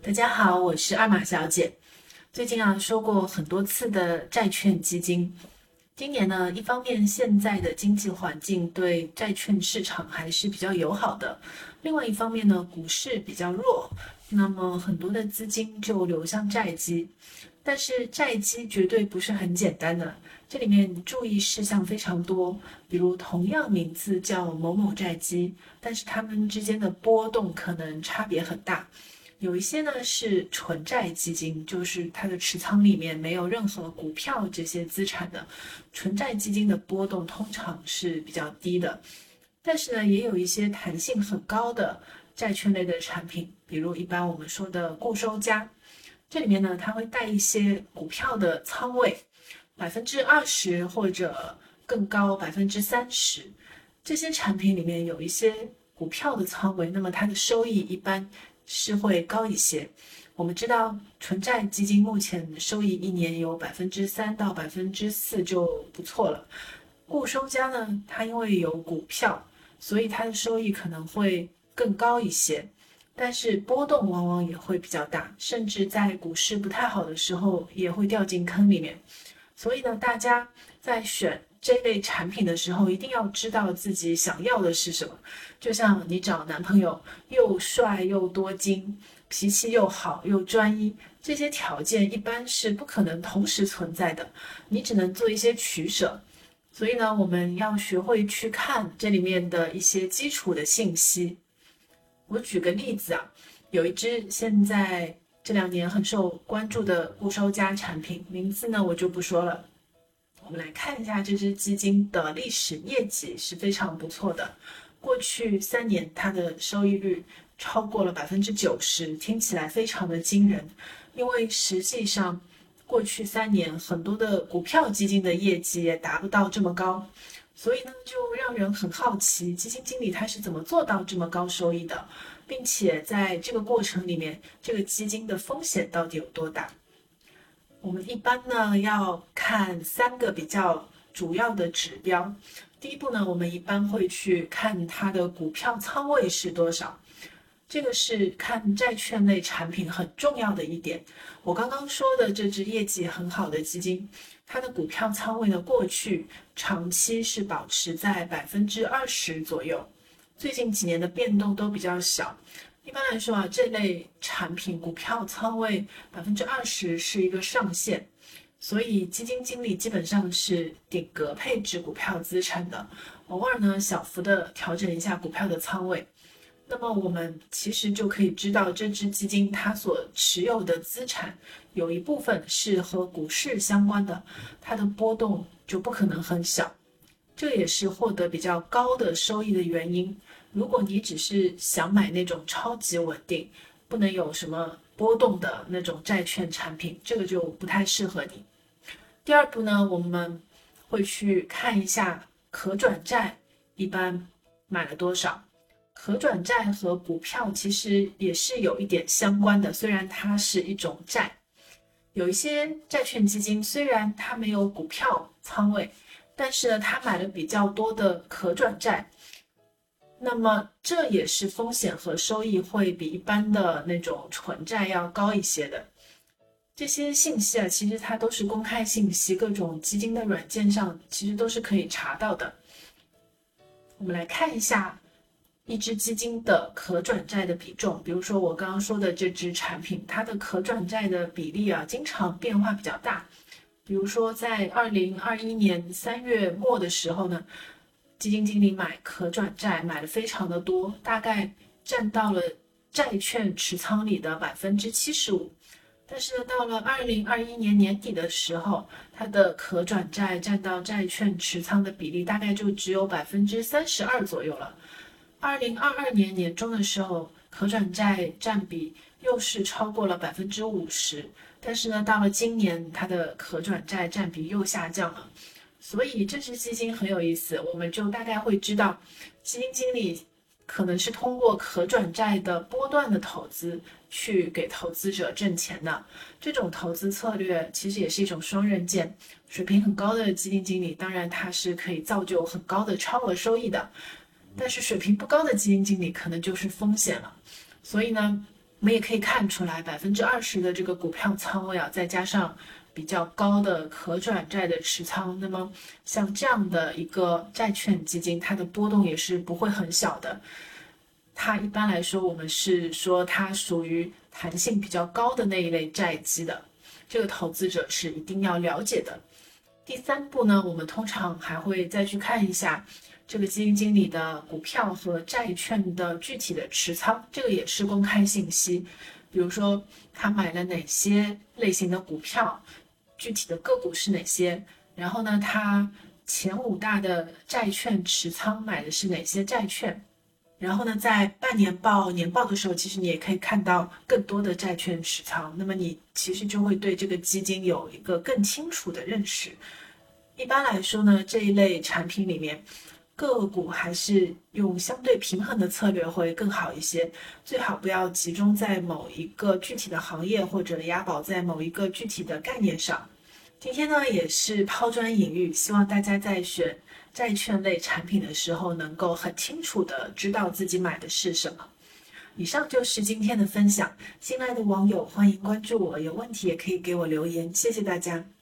大家好，我是二马小姐。最近啊，说过很多次的债券基金。今年呢，一方面现在的经济环境对债券市场还是比较友好的，另外一方面呢，股市比较弱，那么很多的资金就流向债基。但是债基绝对不是很简单的，这里面注意事项非常多。比如同样名字叫某某债基，但是它们之间的波动可能差别很大。有一些呢是纯债基金，就是它的持仓里面没有任何股票这些资产的纯债基金的波动通常是比较低的。但是呢，也有一些弹性很高的债券类的产品，比如一般我们说的固收加，这里面呢它会带一些股票的仓位，百分之二十或者更高百分之三十。这些产品里面有一些股票的仓位，那么它的收益一般。是会高一些。我们知道，纯债基金目前收益一年有百分之三到百分之四就不错了。固收加呢，它因为有股票，所以它的收益可能会更高一些，但是波动往往也会比较大，甚至在股市不太好的时候也会掉进坑里面。所以呢，大家在选。这类产品的时候，一定要知道自己想要的是什么。就像你找男朋友，又帅又多金，脾气又好又专一，这些条件一般是不可能同时存在的，你只能做一些取舍。所以呢，我们要学会去看这里面的一些基础的信息。我举个例子啊，有一支现在这两年很受关注的固收加产品，名字呢我就不说了。我们来看一下这只基金的历史业绩是非常不错的，过去三年它的收益率超过了百分之九十，听起来非常的惊人。因为实际上过去三年很多的股票基金的业绩也达不到这么高，所以呢就让人很好奇，基金经理他是怎么做到这么高收益的，并且在这个过程里面，这个基金的风险到底有多大？我们一般呢要看三个比较主要的指标。第一步呢，我们一般会去看它的股票仓位是多少，这个是看债券类产品很重要的一点。我刚刚说的这只业绩很好的基金，它的股票仓位呢，过去长期是保持在百分之二十左右，最近几年的变动都比较小。一般来说啊，这类产品股票仓位百分之二十是一个上限，所以基金经理基本上是顶格配置股票资产的，偶尔呢小幅的调整一下股票的仓位。那么我们其实就可以知道，这支基金它所持有的资产有一部分是和股市相关的，它的波动就不可能很小，这也是获得比较高的收益的原因。如果你只是想买那种超级稳定、不能有什么波动的那种债券产品，这个就不太适合你。第二步呢，我们会去看一下可转债一般买了多少。可转债和股票其实也是有一点相关的，虽然它是一种债。有一些债券基金虽然它没有股票仓位，但是呢，它买了比较多的可转债。那么这也是风险和收益会比一般的那种纯债要高一些的。这些信息啊，其实它都是公开信息，各种基金的软件上其实都是可以查到的。我们来看一下一只基金的可转债的比重，比如说我刚刚说的这支产品，它的可转债的比例啊，经常变化比较大。比如说在二零二一年三月末的时候呢。基金经理买可转债买的非常的多，大概占到了债券持仓里的百分之七十五。但是呢到了二零二一年年底的时候，它的可转债占到债券持仓的比例大概就只有百分之三十二左右了。二零二二年年中的时候，可转债占比又是超过了百分之五十。但是呢，到了今年，它的可转债占比又下降了。所以这支基金很有意思，我们就大概会知道，基金经理可能是通过可转债的波段的投资去给投资者挣钱的。这种投资策略其实也是一种双刃剑。水平很高的基金经理，当然他是可以造就很高的超额收益的，但是水平不高的基金经理可能就是风险了。所以呢，我们也可以看出来，百分之二十的这个股票仓位啊，再加上比较高的可转债的持仓，那么像这样的一个债券基金，它的波动也是不会很小的。它一般来说，我们是说它属于弹性比较高的那一类债基的，这个投资者是一定要了解的。第三步呢，我们通常还会再去看一下这个基金经理的股票和债券的具体的持仓，这个也是公开信息。比如说他买了哪些类型的股票，具体的个股是哪些，然后呢，他前五大的债券持仓买的是哪些债券，然后呢，在半年报、年报的时候，其实你也可以看到更多的债券持仓，那么你其实就会对这个基金有一个更清楚的认识。一般来说呢，这一类产品里面，个股还是用相对平衡的策略会更好一些。最好不要集中在某一个具体的行业或者押宝在某一个具体的概念上。今天呢，也是抛砖引玉，希望大家在选债券类产品的时候，能够很清楚的知道自己买的是什么。以上就是今天的分享。新来的网友欢迎关注我，有问题也可以给我留言。谢谢大家。